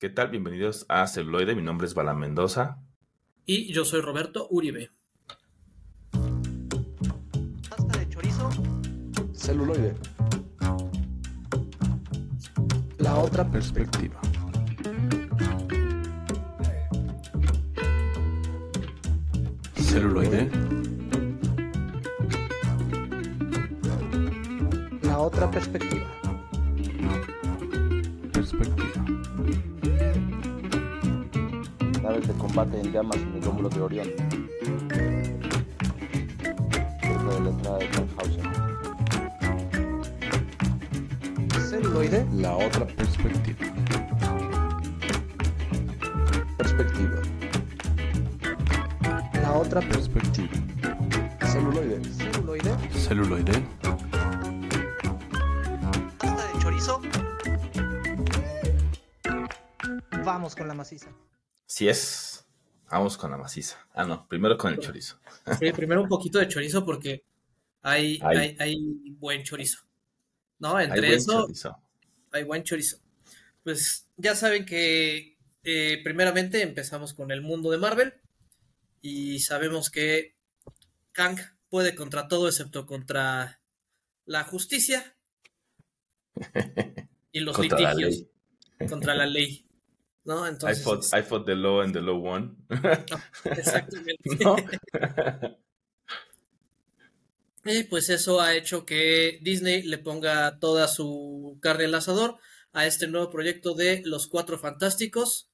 ¿Qué tal? Bienvenidos a Celuloide. Mi nombre es Bala Mendoza. Y yo soy Roberto Uribe. Pasta de chorizo. Celuloide. La otra perspectiva. Celuloide. La otra perspectiva. Perspectiva. De combate en llamas en el hombro de Orión. Cerca de la entrada de Tannhausen. Celuloide. La otra perspectiva. Perspectiva. La otra Perspectiva. Celuloide. celuloide. Celuloide. Pasta de chorizo. Vamos con la maciza. Si es. Vamos con la maciza. Ah, no, primero con el chorizo. Sí, primero un poquito de chorizo porque hay, Hay. hay, hay buen chorizo. ¿No? Hay Entre buen eso chorizo. hay buen chorizo. Pues ya saben que eh, primeramente empezamos con el mundo de Marvel y sabemos que Kang puede contra todo excepto contra la justicia y los Contra litigios contra la ley. ¿No? I fought, I fought the law and the law won. exactamente. ¿No? Y pues eso ha hecho que Disney le ponga toda su carne al asador a este nuevo proyecto de Los Cuatro Fantásticos,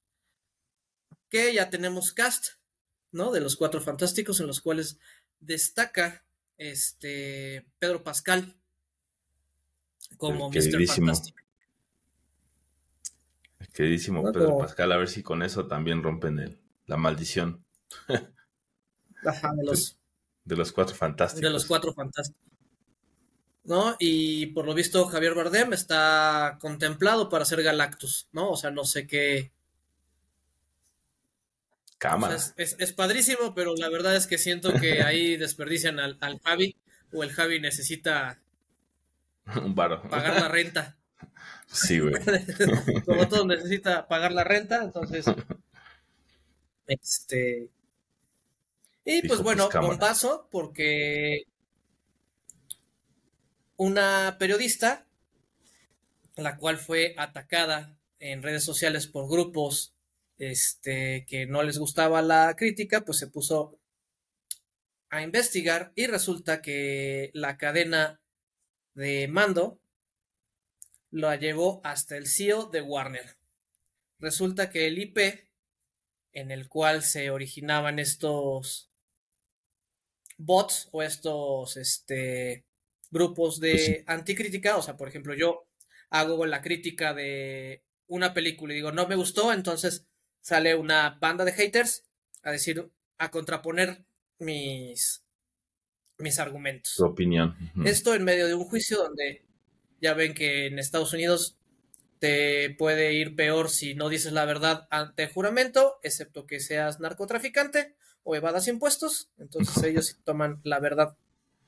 que ya tenemos cast, ¿no? De Los Cuatro Fantásticos, en los cuales destaca este Pedro Pascal como Mr. Fantástico. Queridísimo No, Pedro como- Pascal, a ver si con eso también rompen el, la maldición Ajá, de los, de los cuatro fantásticos. de los Cuatro Fantásticos. ¿No? Y por lo visto Javier Bardem está contemplado para ser Galactus, ¿no? O sea, no sé qué, O Cámara. sea, es, es- es padrísimo, pero la verdad es que siento que ahí desperdician al, al Javi o el Javi necesita Un varo. pagar la renta. Sí, güey. Como todo necesita pagar la renta, entonces. Este. Y Dijo, pues bueno, pues, bombazo, porque una periodista, la cual fue atacada en redes sociales por grupos este, que no les gustaba la crítica, pues se puso a investigar y resulta que la cadena de mando la llevó hasta el CEO de Warner. Resulta que el IP en el cual se originaban estos bots o estos este, grupos de Pues anticrítica, o sea, por ejemplo, yo hago la crítica de una película y digo, no me gustó, entonces sale una banda de haters a decir, a contraponer mis, mis argumentos. Tu opinión. Esto en medio de un juicio donde ya ven que en Estados Unidos te puede ir peor si no dices la verdad ante juramento, excepto que seas narcotraficante o evadas impuestos. Entonces ellos toman la verdad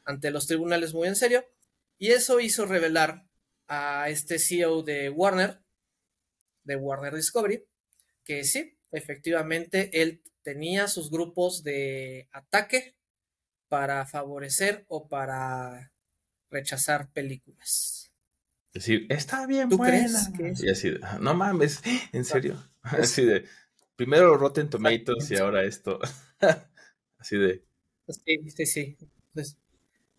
ante los tribunales muy en serio. Y eso hizo revelar a este CEO de Warner, de Warner Discovery, que sí, efectivamente él tenía sus grupos de ataque para favorecer o para rechazar películas. Decir, está bien ¿Tú buena. crees que es- Y así, de, no mames, ¿en serio? Así de, primero Rotten Tomatoes y ahora esto. Así de, Sí, sí, sí. Pues,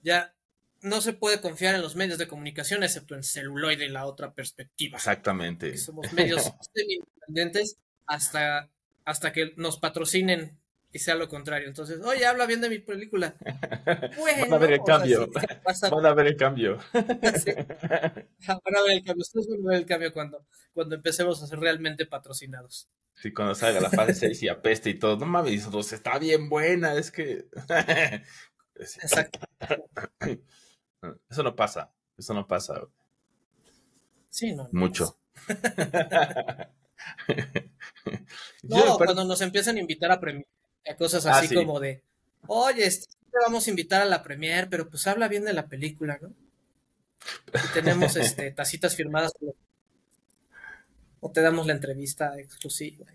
ya no se puede confiar en los medios de comunicación excepto en celuloide y la otra perspectiva. exactamente. Somos medios semi-independientes hasta, hasta que nos patrocinen y sea lo contrario. Entonces, oye, habla bien de mi película. Bueno, Van a ver el cambio. Van a ver el cambio. Van a ver el cambio. Ustedes van a ver el cambio cuando, cuando empecemos a ser realmente patrocinados. Sí, cuando salga la fase 6 y apeste y todo. No mames, nosotros, está bien buena, es que. Exacto. Eso no pasa. Eso no pasa. Sí, no. no Mucho. No, cuando nos empiezan a invitar a premier, a cosas Ah, así sí. como de, oye, este, te vamos a invitar a la premier, pero pues habla bien de la película, ¿no? Y tenemos este, tacitas firmadas o te damos la entrevista exclusiva.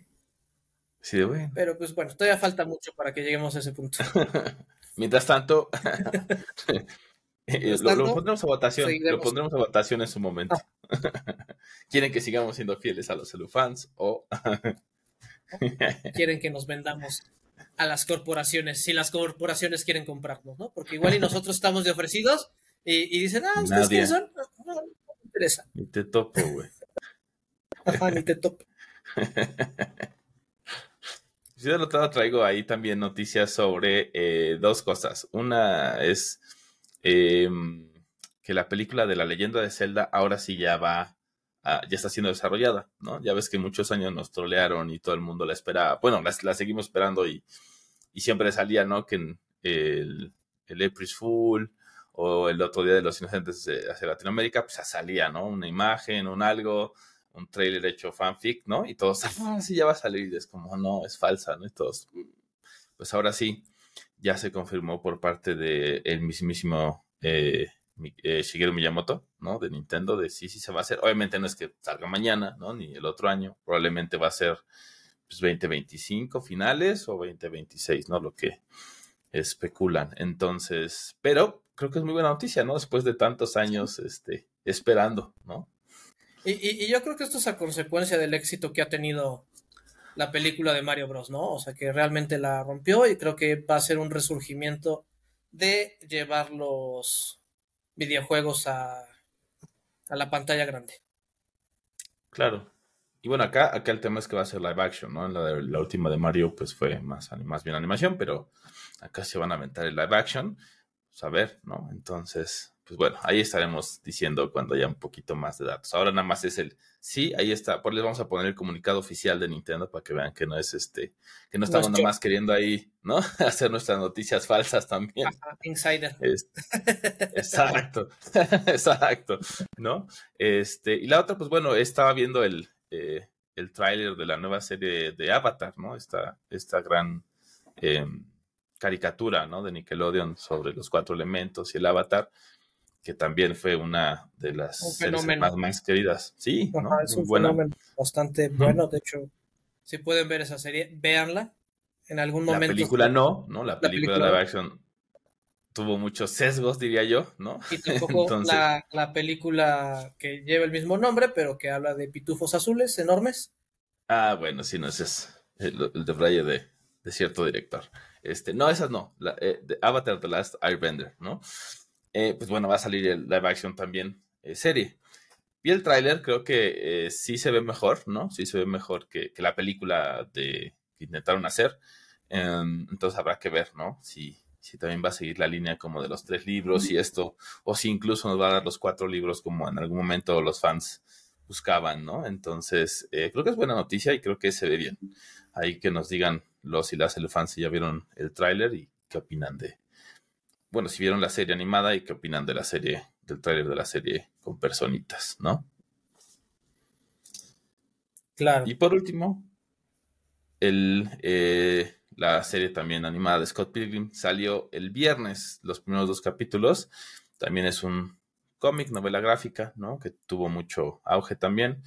Sí, de bueno. Pero pues bueno, todavía falta mucho para que lleguemos a ese punto. Mientras tanto, eh, lo, pondremos a votación. Lo pondremos a votación en su momento. ¿Quieren que sigamos siendo fieles a los celufans o Quieren que nos vendamos a las corporaciones, si las corporaciones quieren comprarnos, ¿no? Porque igual y nosotros estamos de ofrecidos y, y dicen, ah, ¿ustedes quiénes son? No, no me interesa. ni te topo, güey? Ajá, ni te topo. Yo del otro lado traigo ahí también noticias sobre eh, dos cosas. Una es eh, que la película de la leyenda de Zelda ahora sí ya va, a- ya está siendo desarrollada, ¿no? Ya ves que muchos años nos trolearon y todo el mundo la esperaba. Bueno, la, seguimos esperando y, y siempre salía, ¿no? Que el, el April's Fool o el otro día de los inocentes eh, hacia Latinoamérica, pues salía, ¿no? Una imagen, un algo, un trailer hecho fanfic, ¿no? Y todos, ah, sí, ya va a salir. Y es como, no, es falsa, ¿no? Y todos, pues ahora sí, ya se confirmó por parte de el mismísimo eh, eh, Shigeru Miyamoto, ¿no? De Nintendo, de sí, sí se va a hacer. Obviamente no es que salga mañana, ¿no? Ni el otro año. Probablemente va a ser pues, 2025 finales o 2026, ¿no? Lo que especulan. Entonces, pero creo que es muy buena noticia, ¿no? Después de tantos años, este, esperando, ¿no? Y, y- y yo creo que esto es a consecuencia del éxito que ha tenido la película de Mario Bros, ¿no? O sea, que realmente la rompió y creo que va a ser un resurgimiento de llevar los videojuegos a, a la pantalla grande. Claro. Y bueno, acá, acá el tema es que va a ser live action, ¿no? La, la última de Mario, pues fue más, más bien animación, pero acá se van a aventar el live action. Pues a ver, ¿no? Entonces, pues bueno, ahí estaremos diciendo cuando haya un poquito más de datos. Ahora nada más es el sí, ahí está. Pues les vamos a poner el comunicado oficial de Nintendo para que vean que no es este, que no estamos Nuestro- nada más queriendo ahí, ¿no? Hacer nuestras noticias falsas también. Ajá, Insider. Este, exacto, exacto, ¿no? Este, y la otra, pues bueno, estaba viendo el, eh, el tráiler de la nueva serie de Avatar, ¿no? Esta, esta gran eh, caricatura, ¿no? De Nickelodeon sobre los cuatro elementos y el Avatar, que también fue una de las Un series más, más queridas. Sí, es un buena. fenómeno bastante bueno. De hecho, si pueden ver esa serie, véanla. En algún La momento. película no, ¿no? La película, película- live action tuvo muchos sesgos, diría yo, ¿no? Y tampoco Entonces- la, la película que lleva el mismo nombre, pero que habla de pitufos azules enormes. Ah, bueno, sí, no, ese es el, el de de, de cierto director. Este, no, esas no. La, eh, de Avatar The Last Airbender, ¿no? Eh, pues bueno, va a salir el live action también eh, serie. Vi el tráiler, creo que eh, sí se ve mejor, ¿no? Sí se ve mejor que, la película de, que intentaron hacer. Em, entonces habrá que ver, ¿no? Si, si también va a seguir la línea como de los tres libros y esto, o si incluso nos va a dar los cuatro libros como en algún momento los fans buscaban, ¿no? Entonces, creo que es buena noticia y creo que se ve bien. Ahí que nos digan los y las fans si ya vieron el tráiler y qué opinan de, bueno, si vieron la serie animada y qué opinan de la serie, del tráiler de la serie con personitas, ¿no? Claro. Y por último, el, eh, la serie también animada de Scott Pilgrim salió el viernes, los primeros dos capítulos. También es un cómic, novela gráfica, ¿no? Que tuvo mucho auge también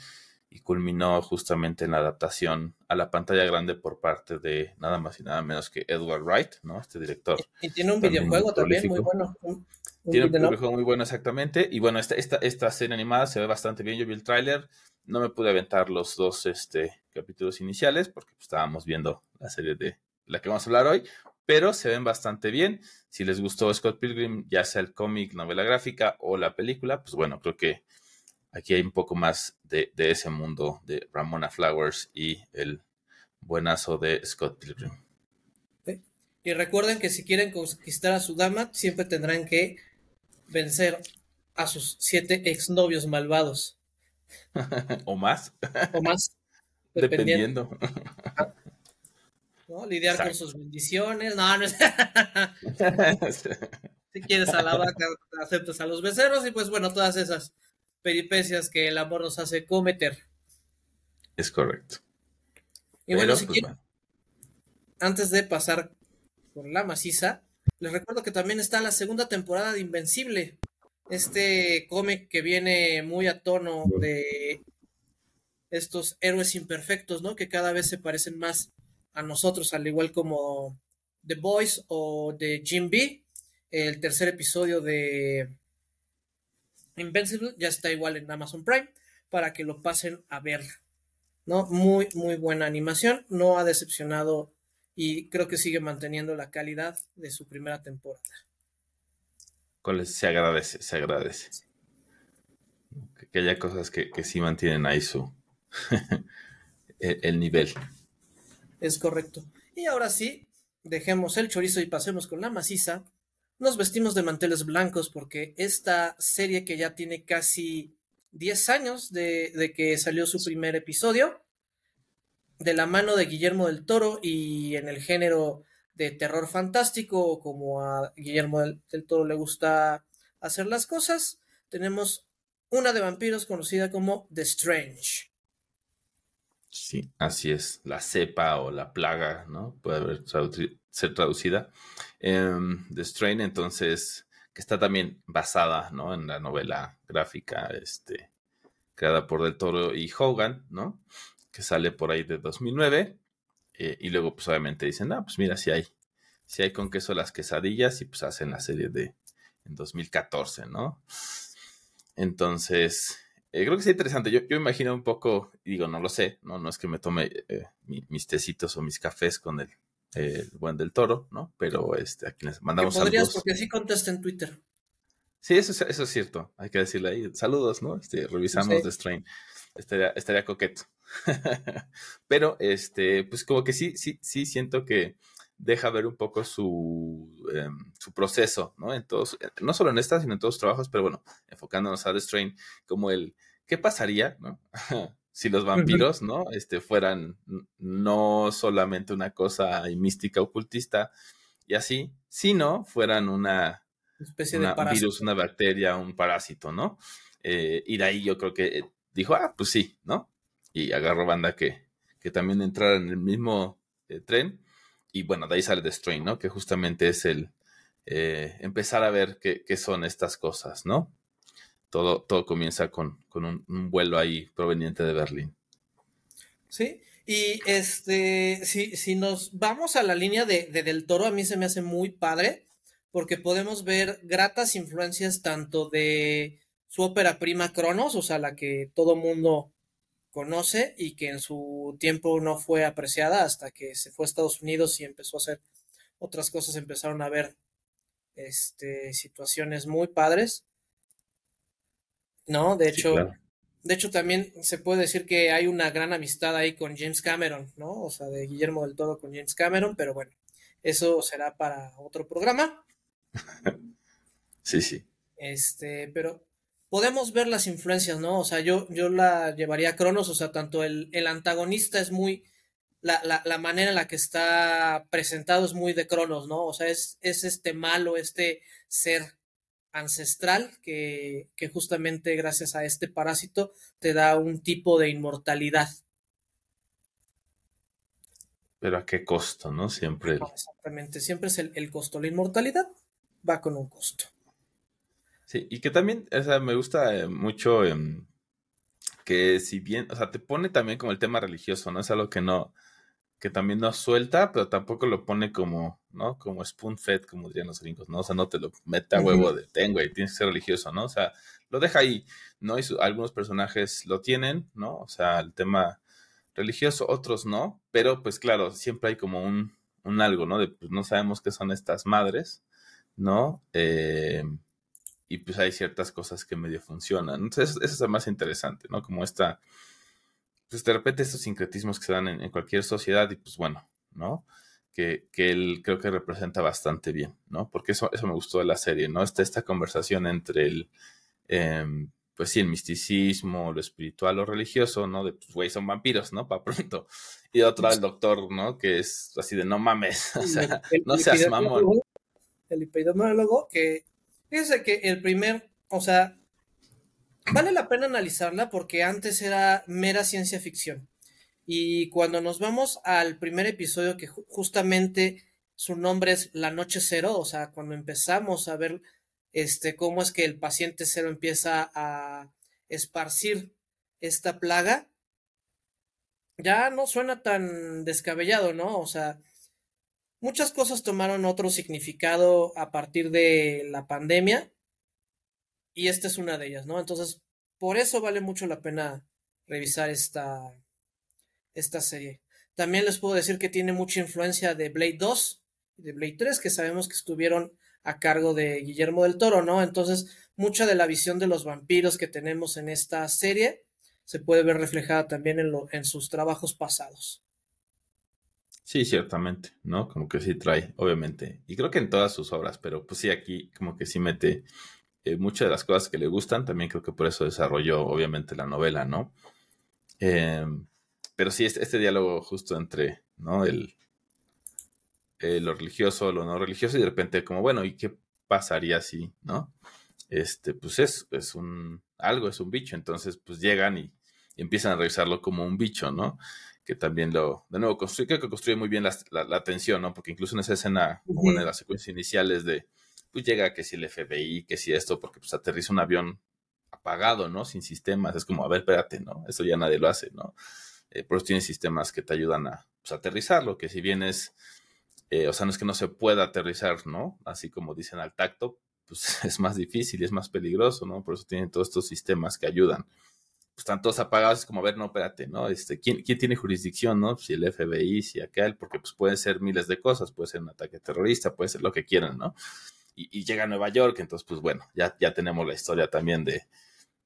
y culminó justamente en la adaptación a la pantalla grande por parte de nada más y nada menos que Edward Wright, ¿no? Este director. Y tiene un también videojuego también muy bueno. Un, un Tiene un videojuego muy bueno exactamente. Y bueno, esta, esta, esta serie animada se ve bastante bien. Yo vi el tráiler. No me pude aventar los dos este, capítulos iniciales porque pues, estábamos viendo la serie de la que vamos a hablar hoy. Pero se ven bastante bien. Si les gustó Scott Pilgrim, ya sea el cómic, novela gráfica o la película, pues bueno, creo que aquí hay un poco más de, de ese mundo de Ramona Flowers y el buenazo de Scott Pilgrim. Y recuerden que si quieren conquistar a su dama, siempre tendrán que vencer a sus siete exnovios malvados. o más, O más. Dependiendo. dependiendo. ¿no? Lidiar con sus bendiciones. No, no es. si quieres a la vaca, aceptas a los becerros. Y pues bueno, todas esas peripecias que el amor nos hace cometer. es correcto. Y bueno, si pues, quieren, antes de pasar con la maciza, les recuerdo que también está la segunda temporada de Invencible. Este cómic que viene muy a tono de estos héroes imperfectos, ¿no? Que cada vez se parecen más a nosotros, al igual como The Boys o de Jim B. El tercer episodio de Invincible ya está igual en Amazon Prime para que lo pasen a ver. ¿no? Muy, muy buena animación. No ha decepcionado y creo que sigue manteniendo la calidad de su primera temporada. Se agradece, se agradece. Que haya cosas que, que sí mantienen ahí su el, el nivel. Es correcto. Y ahora sí, dejemos el chorizo y pasemos con la maciza. Nos vestimos de manteles blancos porque esta serie que ya tiene casi 10 años de, de, que salió su primer episodio, de la mano de Guillermo del Toro y en el género de terror fantástico, como a Guillermo del, del Toro le gusta hacer las cosas, tenemos una de vampiros conocida como The Strange. Sí, así es, la cepa o la plaga, ¿no? Puede haber ser traducida. Um, The Strain, entonces, que está también basada, ¿no? En la novela gráfica, este, creada por Del Toro y Hogan, ¿no? Que sale por ahí de 2009. Eh, y luego, pues, obviamente dicen, ah, pues mira, si hay, si hay con queso las quesadillas y pues hacen la serie de en 2014, ¿no? Entonces, eh, creo que es interesante. Yo, yo imagino un poco, digo, no lo sé, no, no es que me tome eh, mi, mis tecitos o mis cafés con el, el, buen del toro, ¿no? Pero este, aquí les mandamos podrías, saludos. porque sí contesta en Twitter. Sí, eso, eso es cierto. Hay que decirle ahí. Saludos, ¿no? Este, revisamos sí. The Strain. Estaría, estaría coqueto. Pero, este, pues como que sí, sí, sí siento que deja ver un poco su, eh, su proceso, ¿no? En todos, no solo en esta, sino en todos los trabajos, pero bueno, enfocándonos a The Strain, como el, ¿qué pasaría, no? si los vampiros, ¿no? Este, fueran no solamente una cosa mística ocultista y así, sino fueran una especie una, de virus, una bacteria, un parásito, ¿no? Eh, y de ahí yo creo que dijo, ah, pues sí, ¿no? Y agarró banda que, que también entrara en el mismo eh, tren y bueno, de ahí sale The Strain, ¿no? Que justamente es el eh, empezar a ver qué, qué, son estas cosas, ¿no? Todo, todo comienza con, con un, vuelo ahí proveniente de Berlín. Sí, y este, si, si nos vamos a la línea de, Del Toro, a mí se me hace muy padre, porque podemos ver gratas influencias tanto de su ópera prima Cronos, o sea, la que todo mundo conoce y que en su tiempo no fue apreciada hasta que se fue a Estados Unidos y empezó a hacer otras cosas, empezaron a ver este, situaciones muy padres. ¿No? De hecho, claro. de hecho también se puede decir que hay una gran amistad ahí con James Cameron, ¿no? O sea, de Guillermo del Todo con James Cameron, pero bueno, eso será para otro programa. sí, sí. Este, pero podemos ver las influencias, ¿no? O sea, yo, yo la llevaría a Cronos, o sea, tanto el, el antagonista es muy, la, la, la, manera en la que está presentado es muy de Cronos, ¿no? O sea, es, es este malo, este ser ancestral que, que justamente gracias a este parásito te da un tipo de inmortalidad. Pero a qué costo, ¿no? Siempre. No, exactamente, siempre es el, el costo. La inmortalidad va con un costo. Sí, y que también, o sea, me gusta eh, mucho eh, que si bien, o sea, te pone también como el tema religioso, ¿no? Es algo que no, que también no suelta, pero tampoco lo pone como, ¿no? Como spoon fed, como dirían los gringos, ¿no? O sea, no te lo mete a huevo de ten, güey, tienes que ser religioso, ¿no? O sea, lo deja ahí, ¿no? Y su, algunos personajes lo tienen, ¿no? O sea, el tema religioso, otros no, pero pues claro, siempre hay como un, un algo, ¿no? De pues no sabemos qué son estas madres, ¿no? Eh, y pues hay ciertas cosas que medio funcionan. Entonces, eso es lo más interesante, ¿no? Como esta, pues de repente estos sincretismos que se dan en, en cualquier sociedad y pues bueno, ¿no? Que, que, él creo que representa bastante bien, ¿no? Porque eso, eso me gustó de la serie, ¿no? Esta, esta conversación entre el, eh, pues sí, el misticismo, lo espiritual, lo religioso, ¿no? De, pues, güey, son vampiros, ¿no? Para pronto. Y otro, el doctor, ¿no? Que es así de, no mames, o sea, el, no seas mamón. El epidemiólogo que Fíjense que el primer, o sea, vale la pena analizarla porque antes era mera ciencia ficción. Y cuando nos vamos al primer episodio, que justamente su nombre es La Noche Cero, o sea, cuando empezamos a ver este, cómo es que el paciente cero empieza a esparcir esta plaga, ya no suena tan descabellado, ¿no? O sea, muchas cosas tomaron otro significado a partir de la pandemia y esta es una de ellas, ¿no? Entonces, por eso vale mucho la pena revisar esta, esta serie. También les puedo decir que tiene mucha influencia de Blade 2 y de Blade 3, que sabemos que estuvieron a cargo de Guillermo del Toro, ¿no? Entonces, mucha de la visión de los vampiros que tenemos en esta serie se puede ver reflejada también en, lo, en sus trabajos pasados. Sí, ciertamente, ¿no? Como que sí trae, obviamente. Y creo que en todas sus obras, pero pues sí, aquí como que sí mete eh, muchas de las cosas que le gustan. También creo que por eso desarrolló, obviamente, la novela, ¿no? Eh, pero sí, este, este, diálogo justo entre, ¿no? El, eh, lo religioso, lo no religioso, y de repente como, bueno, ¿y qué pasaría si, ¿no? Este, pues es, es un, algo, es un bicho, entonces pues llegan y, empiezan a revisarlo como un bicho, ¿no? Que también lo, de nuevo, construye, creo que construye muy bien la, la, tensión, ¿no? Porque incluso en esa escena, como en las secuencias iniciales de, pues llega que si el FBI, que si esto, porque pues aterriza un avión apagado, ¿no? Sin sistemas, es como, a ver, espérate, ¿no? Eso ya nadie lo hace, ¿no? Eh, por eso tiene sistemas que te ayudan a pues, aterrizarlo, que si bien es, eh, o sea, no es que no se pueda aterrizar, ¿no? Así como dicen al tacto, pues es más difícil y es más peligroso, ¿no? Por eso tienen todos estos sistemas que ayudan. Pues están todos apagados, es como, a ver, no, espérate, ¿no? Este, ¿quién, ¿Quién tiene jurisdicción, no? Si el FBI, si aquel, porque pues pueden ser miles de cosas, puede ser un ataque terrorista, puede ser lo que quieran, ¿no? Y, llega a Nueva York, entonces, pues bueno, ya, ya tenemos la historia también de,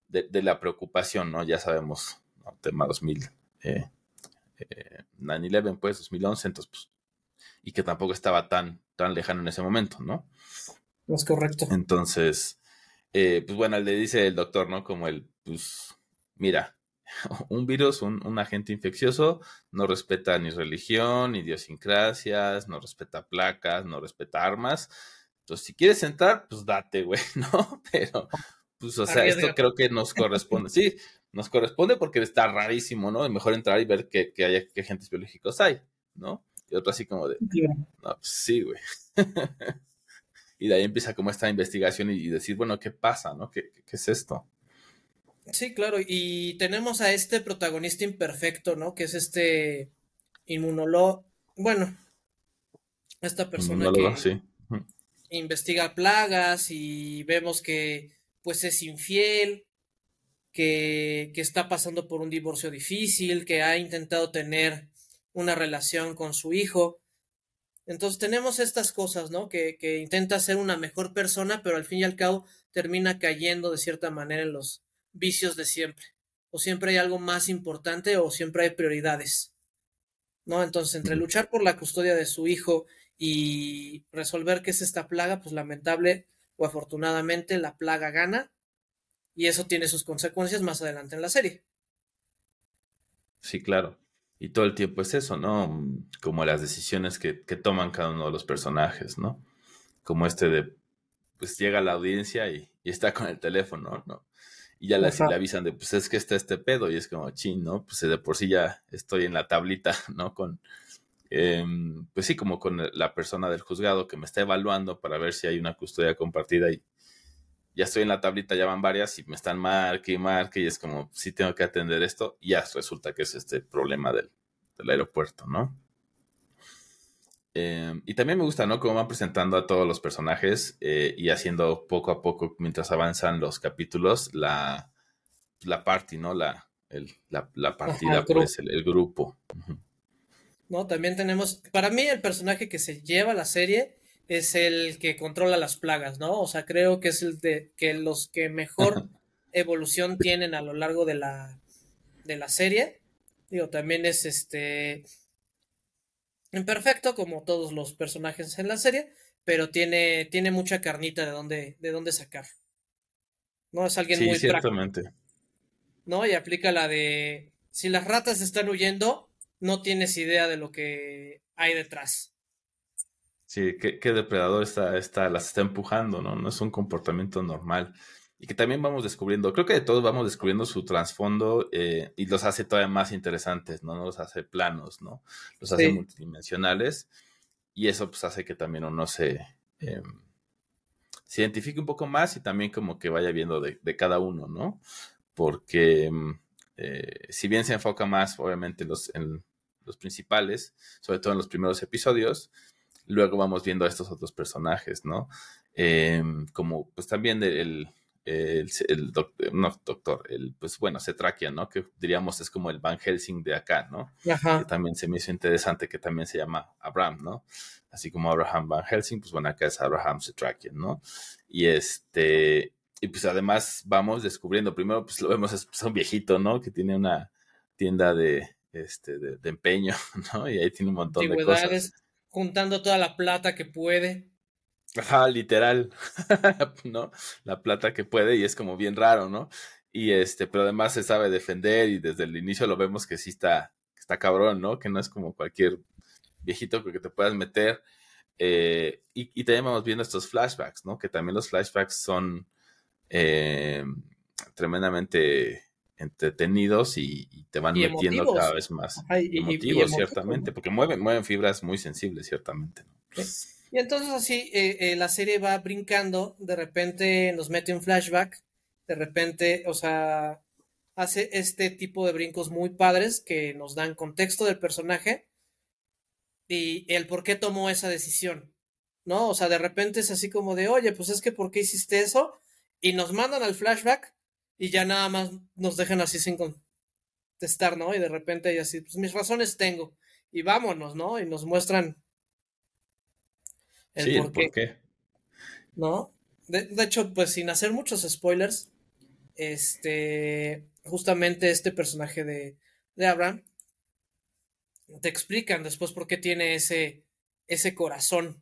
de, la preocupación, ¿no? Ya sabemos, ¿no? tema 2000, eh, eh, 9-11, pues 2011, entonces, pues, y que tampoco estaba tan, tan lejano en ese momento, ¿no? Es correcto. Entonces, eh, pues bueno, le dice el doctor, ¿no? Como el, pues, mira, un virus, un, agente infeccioso, no respeta ni religión, ni idiosincrasias, no respeta placas, no respeta armas. Entonces, si quieres entrar, pues date, güey, ¿no? Pero, pues, o sea, esto creo que nos corresponde. Sí, nos corresponde porque está rarísimo, ¿no? Es mejor entrar y ver qué, qué, qué agentes biológicos hay, ¿no? Y otro así como de, no, pues sí, güey. y de ahí empieza como esta investigación y, decir, bueno, ¿qué pasa, no? ¿Qué, ¿Qué, es esto? Sí, claro, y tenemos a este protagonista imperfecto, ¿no? Que es este inmunólogo, bueno, esta persona que investiga plagas y vemos que pues es infiel, que, que está pasando por un divorcio difícil, que ha intentado tener una relación con su hijo, entonces tenemos estas cosas, ¿no? Que, que, intenta ser una mejor persona, pero al fin y al cabo termina cayendo de cierta manera en los vicios de siempre. O siempre hay algo más importante o siempre hay prioridades. ¿No? Entonces, entre luchar por la custodia de su hijo y resolver qué es esta plaga, pues lamentable o afortunadamente la plaga gana y eso tiene sus consecuencias más adelante en la serie. Sí, claro. Y todo el tiempo es eso, ¿no? Como las decisiones que, toman cada uno de los personajes, ¿no? Como este de, pues llega la audiencia y, está con el teléfono, ¿no? Y ya le, avisan de, pues es que está este pedo y es como, chin, ¿no? Pues de por sí ya estoy en la tablita, ¿no? Con, em, pues sí, como con la persona del juzgado que me está evaluando para ver si hay una custodia compartida y ya estoy en la tablita, ya van varias y me están marque y marque y es como, sí tengo que atender esto y ya resulta que es este problema del, aeropuerto, ¿no? Em, y también me gusta, ¿no? Cómo van presentando a todos los personajes eh, y haciendo poco a poco, mientras avanzan los capítulos, la, la party, ¿no? La, la, partida, pues, el, grupo. No, también tenemos, para mí el personaje que se lleva la serie es el que controla las plagas, ¿no? O sea, creo que es el de que los que mejor evolución tienen a lo largo de la, de la serie. Digo, también es este imperfecto como todos los personajes en la serie, pero tiene, tiene mucha carnita de dónde, de dónde sacar. ¿No? Es alguien muy ciertamente. ¿No? Y aplica la de si las ratas están huyendo, no tienes idea de lo que hay detrás. Sí, qué, depredador está, está, las está empujando, ¿no? No es un comportamiento normal. Y que también vamos descubriendo, creo que de todos vamos descubriendo su trasfondo eh, y los hace todavía más interesantes, ¿no? Los hace planos, ¿no? Los hace multidimensionales. Y eso pues hace que también uno se, em, se identifique un poco más y también como que vaya viendo de, cada uno, ¿no? Porque em, eh, si bien se enfoca más, obviamente, los, en los principales, sobre todo en los primeros episodios, luego vamos viendo a estos otros personajes, ¿no? Em, como pues también el, el, no, doctor, el, pues bueno, Cetrakian, ¿no? Que diríamos es como el Van Helsing de acá, ¿no? Ajá. Que también se me hizo interesante que también se llama Abraham, ¿no? Así como Abraham Van Helsing, pues bueno, acá es Abraham Cetrakian, ¿no? Y este, y pues además vamos descubriendo, primero pues lo vemos, es pues, un viejito, ¿no? Que tiene una tienda de, este, de, de empeño, ¿no? Y ahí tiene un montón de cosas. Juntando toda la plata que puede. Ajá, literal, ¿no? La plata que puede y es como bien raro, ¿no? Y este, pero además se sabe defender y desde el inicio lo vemos que sí está, está cabrón, ¿no? Que no es como cualquier viejito que te puedas meter. Eh, y, y también vamos viendo estos flashbacks, ¿no? Que también los flashbacks son eh, tremendamente entretenidos y, y te van Y metiendo emotivos. cada vez más Ajá, emotivos, ciertamente, porque mueven, mueven fibras muy sensibles, ciertamente. ¿no? Y entonces así eh, eh, la serie va brincando, de repente nos mete un flashback, de repente, o sea, hace este tipo de brincos muy padres que nos dan contexto del personaje y el por qué tomó esa decisión, ¿no? O sea, de repente es así como de, oye, pues es que ¿por qué hiciste eso? Y nos mandan al flashback y ya nada más nos dejan así sin contestar, ¿no? Y de repente y así, pues mis razones tengo y vámonos, ¿no? Y nos muestran el sí, por el por qué. ¿no? De, de hecho, pues sin hacer muchos spoilers, este, justamente este personaje de, de Abraham, te explican después por qué tiene ese, ese corazón,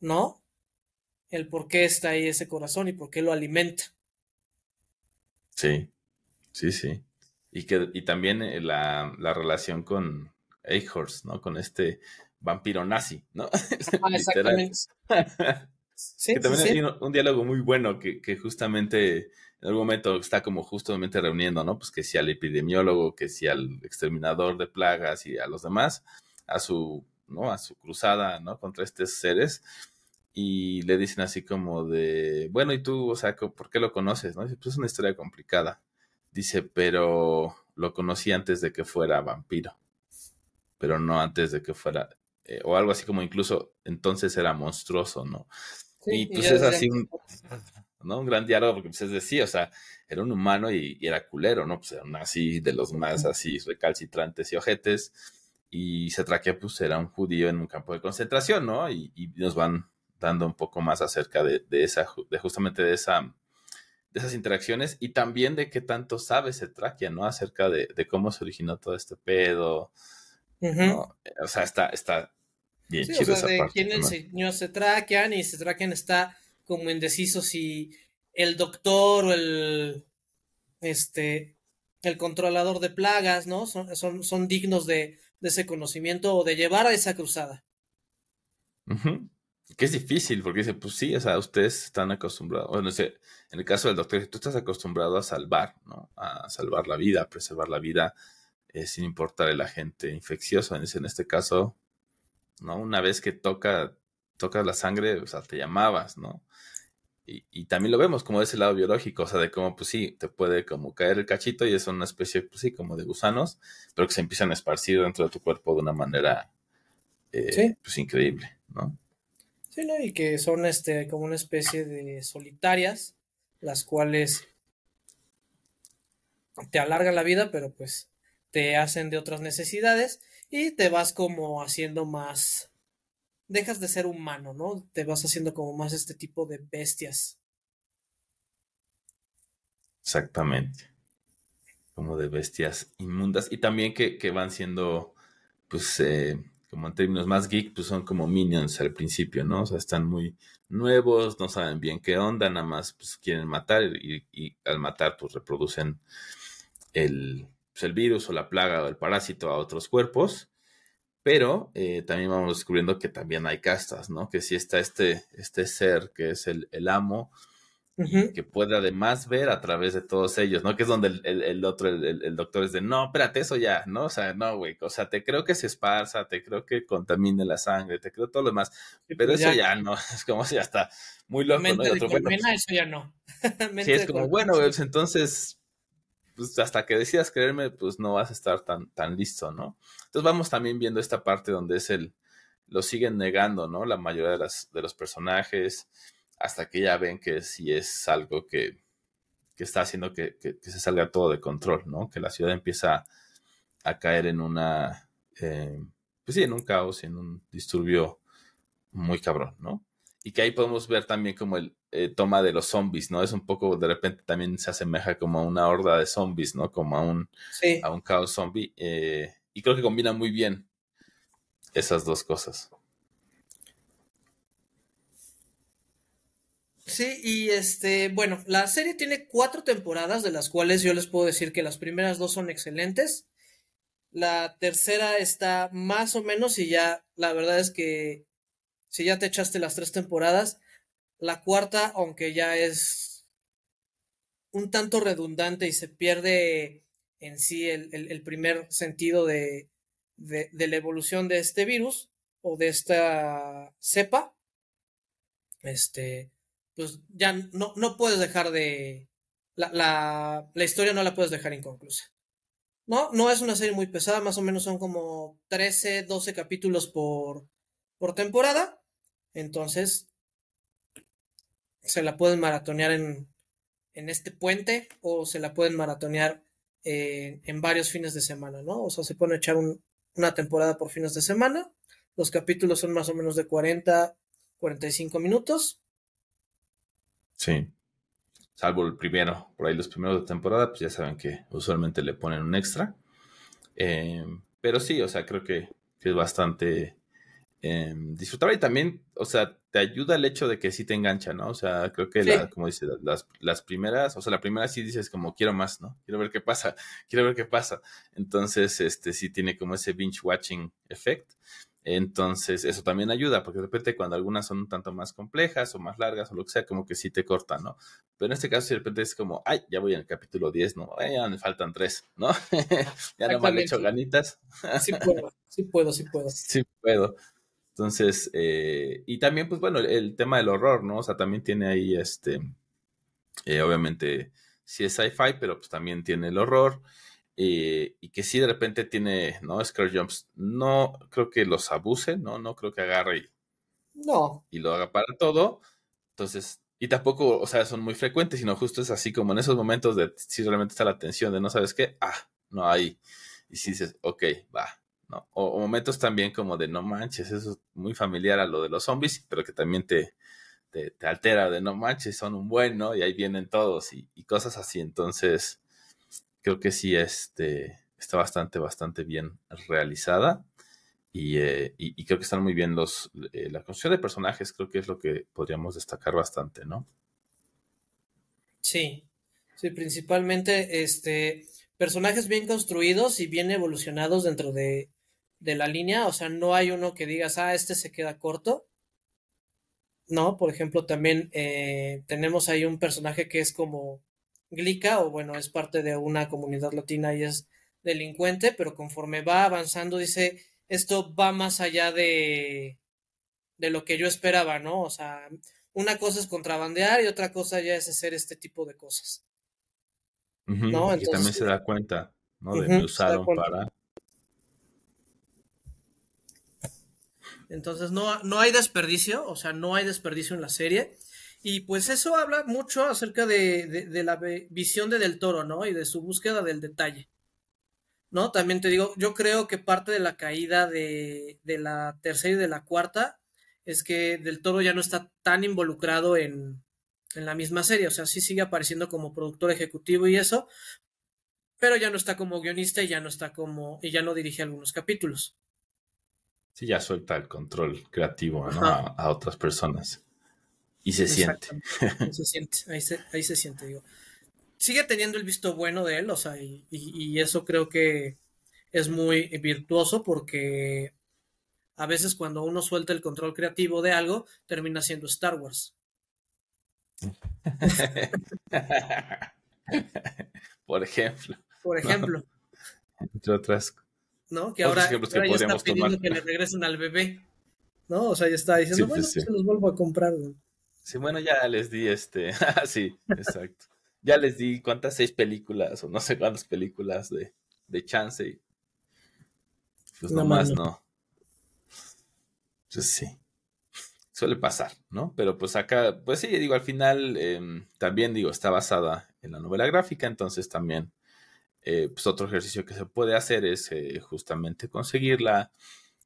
¿no? El por qué está ahí ese corazón y por qué lo alimenta. Sí, sí, sí. Y, que, y también eh, la, la relación con Eichhorst, ¿no? Con este vampiro nazi, ¿no? Ah, exactamente. Sí, Que también sí. hay un, un diálogo muy bueno que, que justamente en algún momento está como justamente reuniendo, ¿no? Pues que si al epidemiólogo, que si al exterminador de plagas y a los demás, a su, ¿no? A su cruzada, ¿no? Contra estos seres. Y le dicen así como de, bueno, ¿y tú, o sea, por qué lo conoces? ¿No? Dice, pues es una historia complicada. Dice, pero lo conocí antes de que fuera vampiro, pero no antes de que fuera, eh, o algo así como incluso entonces era monstruoso, ¿no? Sí, y pues es así un, ¿no? un gran diálogo, porque pues es decir, o sea, era un humano y, y era culero, ¿no? Pues era un nazi de los más así recalcitrantes y ojetes. Y Cetraquia, pues era un judío en un campo de concentración, ¿no? Y, y nos van dando un poco más acerca de, de esa, de justamente de esa, de esas interacciones y también de qué tanto sabe Cetraquia, ¿no? Acerca de, de cómo se originó todo este pedo. ¿no? O sea, está, está bien Sí, o chido sea, esa de parte. quién ¿no? enseñó Cetrakian y Cetrakian está como indeciso si el doctor o el este el controlador de plagas, ¿no? Son, son, son dignos de, de ese conocimiento o de llevar a esa cruzada. Que es difícil, porque dice, pues sí, o sea, ustedes están acostumbrados, bueno, en el caso del doctor, tú estás acostumbrado a salvar, ¿no? A salvar la vida, a preservar la vida, eh, sin importar el agente infeccioso. En este caso, ¿no? Una vez que toca, tocas la sangre, o sea, te llamabas, ¿no? Y, y también lo vemos como de ese lado biológico, o sea, de cómo, pues sí, te puede como caer el cachito y es una especie, pues sí, como de gusanos, pero que se empiezan a esparcir dentro de tu cuerpo de una manera, eh, Sí. pues increíble, ¿no? Sí, ¿no? Y que son este como una especie de solitarias, las cuales te alargan la vida, pero pues te hacen de otras necesidades y te vas como haciendo más, dejas de ser humano, ¿no? Te vas haciendo como más este tipo de bestias. Exactamente. Como de bestias inmundas. Y también que, que van siendo, pues, eh, como en términos más geek, pues son como minions al principio, ¿no? O sea, están muy nuevos, no saben bien qué onda, nada más pues quieren matar y, y al matar pues reproducen el, pues, el virus o la plaga o el parásito a otros cuerpos. Pero eh, también vamos descubriendo que también hay castas, ¿no? Que si está este, este ser que es el, el amo, Ujú. que puede además ver a través de todos ellos, ¿no? Que es donde el, el- el otro, el, doctor es de, no, espérate, eso ya, ¿no? O sea, no, güey, o sea, te creo que se esparza, te creo que contamine la sangre, te creo todo lo demás, Sí, pero pues eso ya no, es como si ya está muy loco, ¿no? Mente de otro, bueno, colmena, eso ya no. pues, Mente sí, es de como, bueno, sí. pues entonces, pues hasta que decidas creerme, pues no vas a estar tan, tan listo, ¿no? Entonces vamos también viendo esta parte donde es el, lo siguen negando, ¿no? La mayoría de, las, de los personajes, hasta que ya ven que sí es algo que, que está haciendo que, que, que, se salga todo de control, ¿no? Que la ciudad empieza a caer en una, eh, pues sí, en un caos, en un disturbio muy cabrón, ¿no? Y que ahí podemos ver también como el eh, toma de los zombies, ¿no? Es un poco, de repente también se asemeja como a una horda de zombies, ¿no? Como a un, Sí. a un caos zombie. eh, y creo que combina muy bien esas dos cosas. Sí, y este, bueno, la serie tiene cuatro temporadas, de las cuales yo les puedo decir que las primeras dos son excelentes. La tercera está más o menos y ya, la verdad es que si ya te echaste las tres temporadas, la cuarta, aunque ya es un tanto redundante y se pierde en sí el, el, primer sentido de, de, de la evolución de este virus o de esta cepa, este, pues ya no, no puedes dejar de... La, la, la, historia no la puedes dejar inconclusa. No, no es una serie muy pesada, más o menos son como 13, 12 capítulos por, por temporada. Entonces, se la pueden maratonear en, en este puente o se la pueden maratonear eh, en varios fines de semana, ¿no? O sea, se pueden echar un, una temporada por fines de semana. Los capítulos son más o menos de 40, 45 minutos. Sí. Salvo el primero, por ahí los primeros de temporada, pues ya saben que usualmente le ponen un extra. Eh, pero sí, o sea, creo que, que es bastante eh, disfrutable y también, o sea, te ayuda el hecho de que sí te engancha, ¿no? O sea, creo que, Sí. la, como dice, las, las primeras, o sea, la primera sí dices como quiero más, ¿no? Quiero ver qué pasa, quiero ver qué pasa. Entonces, este sí tiene como ese binge watching effect. Entonces, eso también ayuda, porque de repente cuando algunas son un tanto más complejas o más largas o lo que sea, como que sí te cortan, ¿no? Pero en este caso, si de repente es como, ay, ya voy en el capítulo 10, ¿no? Ay, ya me faltan tres, ¿no? ya no me he hecho ganitas. Sí puedo, sí puedo, sí puedo. Sí puedo. Entonces, eh, y también, pues bueno, el, el, tema del horror, ¿no? O sea, también tiene ahí, este, eh, obviamente, sí es sci-fi, pero pues también tiene el horror. Eh, y que sí de repente tiene, ¿no? Scare Jumps. No creo que los abuse, ¿no? No creo que agarre y, No, y lo haga para todo. Entonces, y tampoco, o sea, son muy frecuentes, sino justo es así como en esos momentos de si realmente está la tensión de no sabes qué, ah, no hay. Y si dices, ok, va, O, momentos también como de no manches, eso es muy familiar a lo de los zombies, pero que también te, te, te altera de no manches, son un buen, ¿no? Y ahí vienen todos y, cosas así. Entonces, creo que sí este, está bastante, bastante bien realizada. Y, eh, y creo que están muy bien los eh, la construcción de personajes, creo que es lo que podríamos destacar bastante, ¿no? Sí, sí, principalmente este personajes bien construidos y bien evolucionados dentro de, de la línea, o sea, no hay uno que digas, ah, este se queda corto. No, por ejemplo, también eh, tenemos ahí un personaje que es como Glica, o bueno, es parte de una comunidad latina y es delincuente, pero conforme va avanzando, dice, esto va más allá de, de lo que yo esperaba, ¿no? O sea, una cosa es contrabandear y otra cosa ya es hacer este tipo de cosas. Uh -huh. ¿no? Entonces, y también se da cuenta, ¿no? De uh -huh, usaron para. Entonces no, no hay desperdicio, o sea, no hay desperdicio en la serie. Y pues eso habla mucho acerca de, de, la visión de Del Toro, ¿no? Y de su búsqueda del detalle. ¿No? También te digo, yo creo que parte de la caída de, de la tercera y de la cuarta es que Del Toro ya no está tan involucrado en, en la misma serie, o sea, sí sigue apareciendo como productor ejecutivo y eso, pero ya no está como guionista y ya no está como, y ya no dirige algunos capítulos. Sí, ya suelta el control creativo ¿no? a, a, otras personas. Y se siente. se siente, ahí se, ahí se siente, digo. Sigue teniendo el visto bueno de él, o sea, y, y, y eso creo que es muy virtuoso porque a veces cuando uno suelta el control creativo de algo, termina siendo Star Wars. Por ejemplo. Por ejemplo. ¿no? Entre otras. ¿No? Que ahora, ahora que ya está pidiendo tomar. que le regresen al bebé. ¿No? O sea, ya está diciendo, sí, bueno, pues, sí. se los vuelvo a comprar. ¿no? Sí, bueno, ya les di este. sí, exacto. ya les di cuántas seis películas o no sé cuántas películas de, de chance. y Pues No nomás no. Pues sí. Suele pasar, ¿no? Pero pues acá, pues sí, digo, al final em, también digo, está basada en la novela gráfica, entonces también, eh, pues otro ejercicio que se puede hacer es eh, justamente conseguirla,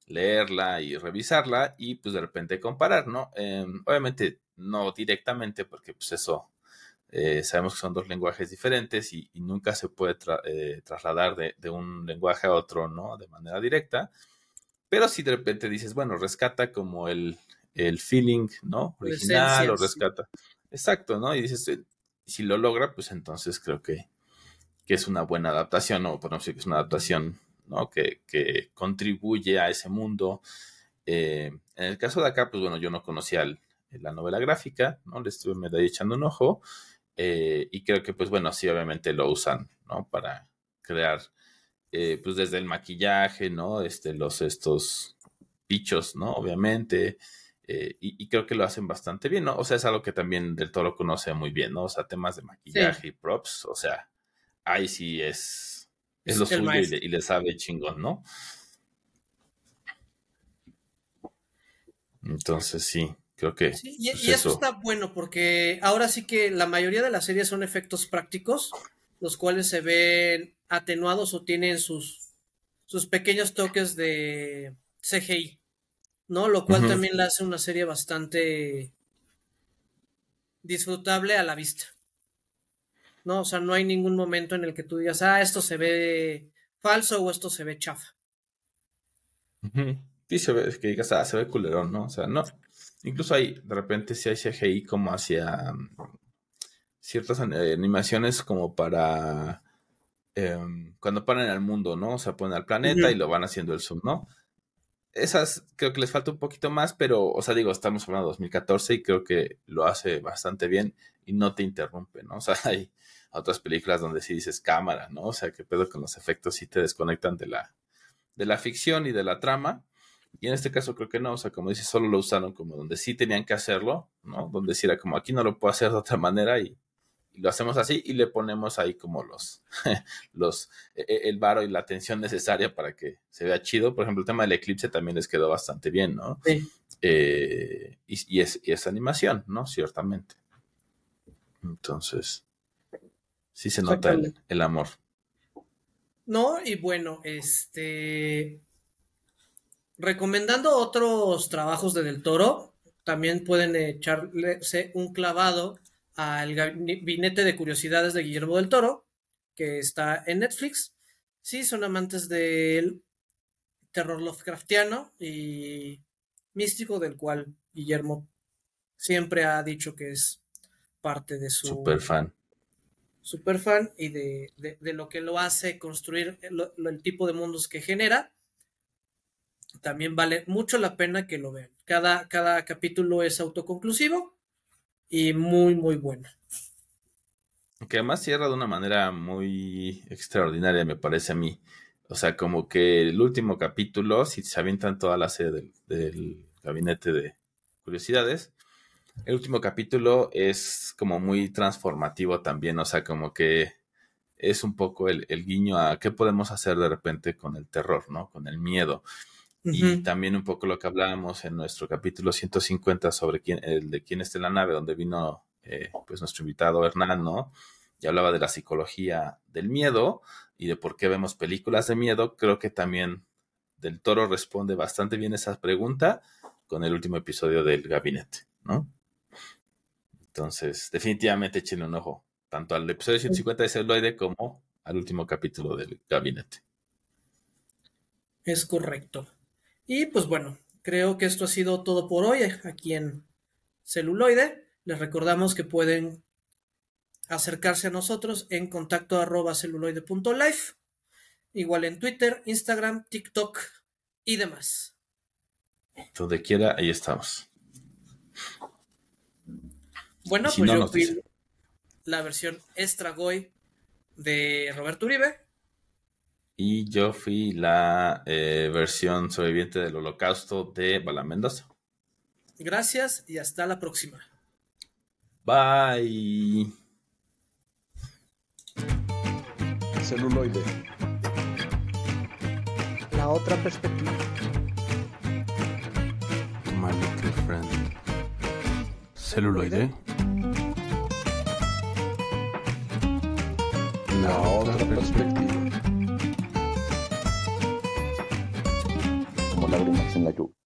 leerla y revisarla y pues de repente comparar, ¿no? Em, obviamente no directamente porque pues eso eh, sabemos que son dos lenguajes diferentes y, y nunca se puede tra- eh, trasladar de, de un lenguaje a otro, ¿no? De manera directa. Pero si de repente dices, bueno, rescata como el, el feeling, ¿no? Original esencia, o sí. rescata. Exacto, ¿no? Y dices, eh, si lo logra, pues entonces creo que, que es una buena adaptación, o podemos decir que es una adaptación, ¿no? Que, que contribuye a ese mundo. Eh, en el caso de acá, pues bueno, yo no conocía el- la novela gráfica, ¿no? Le estuve medio echando un ojo. eh, y creo que, pues bueno, sí, obviamente lo usan, ¿no? Para crear, eh, pues desde el maquillaje, ¿no? Este, los, estos bichos, ¿no? Obviamente. eh, y, y creo que lo hacen bastante bien, ¿no? O sea, es algo que también del Toro conoce muy bien, ¿no? O sea, temas de maquillaje y props, o sea, ahí sí es, es Es lo suyo y le, y le sabe chingón, ¿no? Entonces sí, creo que Sí, y, pues y eso eso. está bueno porque ahora sí que la mayoría de las series son efectos prácticos, los cuales se ven atenuados o tienen sus, sus pequeños toques de CGI, ¿no? Lo cual también la hace una serie bastante disfrutable a la vista, ¿no? O sea, no hay ningún momento en el que tú digas, ah, esto se ve falso o esto se ve chafa. Sí, se ve, es que digas, ah, se ve culerón, ¿no? O sea, no. Incluso hay, de repente, sí hay CGI como hacia mm, ciertas eh, animaciones como para em, cuando ponen al mundo, ¿no? O sea, ponen al planeta y lo van haciendo el zoom, ¿no? Esas creo que les falta un poquito más, pero, o sea, digo, estamos hablando de 2014 y creo que lo hace bastante bien y no te interrumpe, ¿no? O sea, hay otras películas donde sí dices cámara, ¿no? O sea, que pedo con los efectos sí te desconectan de la, de la ficción y de la trama. Y en este caso creo que no, o sea, como dices, solo lo usaron como donde sí tenían que hacerlo, ¿no? Donde sí era como aquí no lo puedo hacer de otra manera y, y lo hacemos así y le ponemos ahí como los, los, e- e- el varo y la atención necesaria para que se vea chido. Por ejemplo, el tema del eclipse también les quedó bastante bien, ¿no? Sí. Eh, y, y es, y es animación, ¿no? Ciertamente. Entonces, sí se nota el, amor. No, y bueno, este. Recomendando otros trabajos de Del Toro, también pueden echarse un clavado al Gabinete de Curiosidades de Guillermo del Toro, que está en Netflix. Sí, son amantes del terror Lovecraftiano y místico, del cual Guillermo siempre ha dicho que es parte de su Super fan. Super fan y de, de- lo que lo hace construir el tipo de mundos que genera. También vale mucho la pena que lo vean. Cada, cada capítulo es autoconclusivo y muy, muy bueno. Que además cierra de una manera muy extraordinaria, me parece a mí. O sea, como que el último capítulo, si se avientan toda la serie del gabinete de curiosidades, el último capítulo es como muy transformativo también. O sea, como que es un poco el, el guiño a qué podemos hacer de repente con el terror, ¿no? Con el miedo. Y también un poco lo que hablábamos en nuestro capítulo 150 sobre quién, el de quién está en la nave, donde vino eh, pues nuestro invitado Hernán, ¿no? Y hablaba de la psicología del miedo y de por qué vemos películas de miedo. Creo que también Del Toro responde bastante bien esa pregunta con el último episodio del gabinete, ¿no? Entonces, definitivamente échenle un ojo, tanto al episodio 150 de Celuloide como al último capítulo del gabinete. Es correcto. Y pues bueno, creo que esto ha sido todo por hoy aquí en Celuloide. Les recordamos que pueden acercarse a nosotros en contacto arroba celuloide.life, igual en Twitter, Instagram, TikTok y demás. Donde quiera, ahí estamos. Bueno, si pues no, yo fui la versión extra goy de Roberto Uribe. Y yo fui la eh, versión sobreviviente del holocausto de Bala Mendoza. Gracias y hasta la próxima. Bye. Celuloide. La otra perspectiva. My little friend. Celuloide. La otra perspectiva. Como lágrimas en la lluvia.